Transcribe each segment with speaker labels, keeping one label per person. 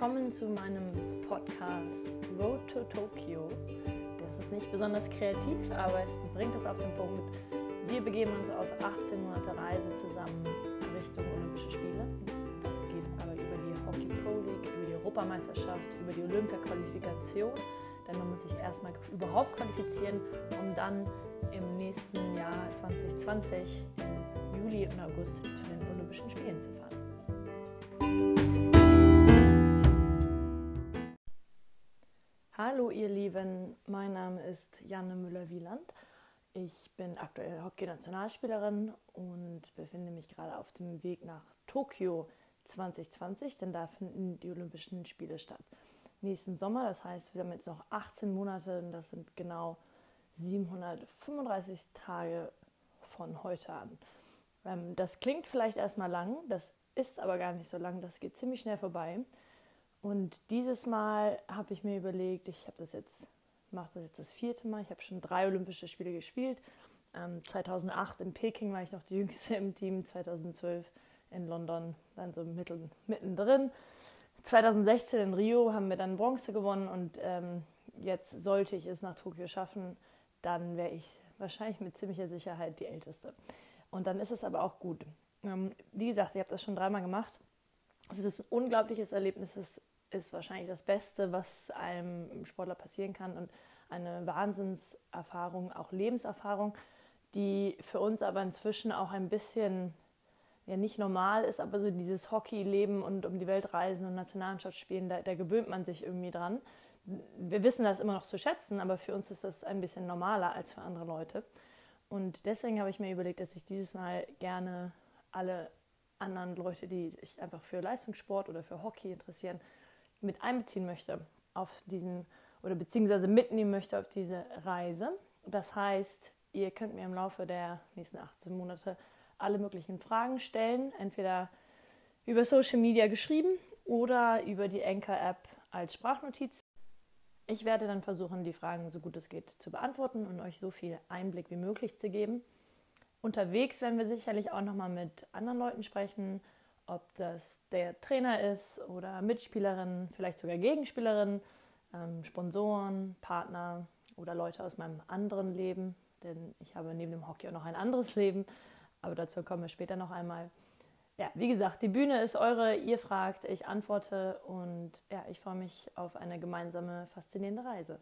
Speaker 1: willkommen zu meinem Podcast Road to Tokyo. Das ist nicht besonders kreativ, aber es bringt es auf den Punkt. Wir begeben uns auf 18 Monate Reise zusammen Richtung Olympische Spiele. Das geht aber über die Hockey Pro League, über die Europameisterschaft, über die Olympia-Qualifikation. Denn man muss sich erstmal überhaupt qualifizieren, um dann im nächsten Jahr 2020 im Juli und August zu den Olympischen Spielen zu fahren. Ihr Lieben, mein Name ist Janne Müller-Wieland. Ich bin aktuell Hockey-Nationalspielerin und befinde mich gerade auf dem Weg nach Tokio 2020, denn da finden die Olympischen Spiele statt. Nächsten Sommer, das heißt, wir haben jetzt noch 18 Monate und das sind genau 735 Tage von heute an. Ähm, das klingt vielleicht erstmal lang, das ist aber gar nicht so lang, das geht ziemlich schnell vorbei. Und dieses Mal habe ich mir überlegt, ich habe das jetzt, mache das jetzt das vierte Mal. Ich habe schon drei Olympische Spiele gespielt. Ähm, 2008 in Peking war ich noch die jüngste im Team, 2012 in London dann so mittel, mittendrin. 2016 in Rio haben wir dann Bronze gewonnen und ähm, jetzt sollte ich es nach Tokio schaffen, dann wäre ich wahrscheinlich mit ziemlicher Sicherheit die Älteste. Und dann ist es aber auch gut. Ähm, wie gesagt, ich habe das schon dreimal gemacht. Es ist ein unglaubliches Erlebnis. Es ist wahrscheinlich das Beste, was einem Sportler passieren kann und eine Wahnsinnserfahrung, auch Lebenserfahrung, die für uns aber inzwischen auch ein bisschen ja nicht normal ist, aber so dieses Hockey-Leben und um die Welt reisen und Nationalmannschaft spielen, da, da gewöhnt man sich irgendwie dran. Wir wissen das immer noch zu schätzen, aber für uns ist das ein bisschen normaler als für andere Leute. Und deswegen habe ich mir überlegt, dass ich dieses Mal gerne alle anderen Leute, die sich einfach für Leistungssport oder für Hockey interessieren, mit einbeziehen möchte auf diesen oder beziehungsweise mitnehmen möchte auf diese Reise. Das heißt, ihr könnt mir im Laufe der nächsten 18 Monate alle möglichen Fragen stellen, entweder über Social Media geschrieben oder über die Anchor-App als Sprachnotiz. Ich werde dann versuchen, die Fragen so gut es geht zu beantworten und euch so viel Einblick wie möglich zu geben. Unterwegs werden wir sicherlich auch nochmal mit anderen Leuten sprechen, ob das der Trainer ist oder Mitspielerinnen, vielleicht sogar Gegenspielerinnen, ähm, Sponsoren, Partner oder Leute aus meinem anderen Leben, denn ich habe neben dem Hockey auch noch ein anderes Leben, aber dazu kommen wir später noch einmal. Ja, wie gesagt, die Bühne ist eure, ihr fragt, ich antworte und ja, ich freue mich auf eine gemeinsame faszinierende Reise.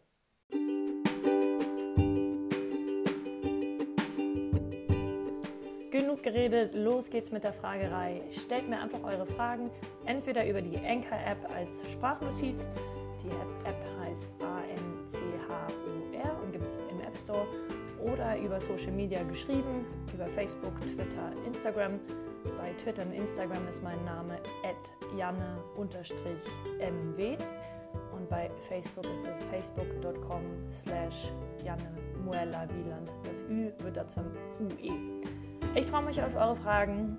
Speaker 1: Geredet, los geht's mit der Fragerei. Stellt mir einfach eure Fragen, entweder über die Anchor-App als Sprachnotiz. Die App heißt A-N-C-H-U-R und gibt es im App Store. Oder über Social Media geschrieben, über Facebook, Twitter, Instagram. Bei Twitter und Instagram ist mein Name janne-mw und bei Facebook ist es facebook.com slash janne Muella Wieland. Das Ü wird da zum UE. Ich freue mich auf eure Fragen.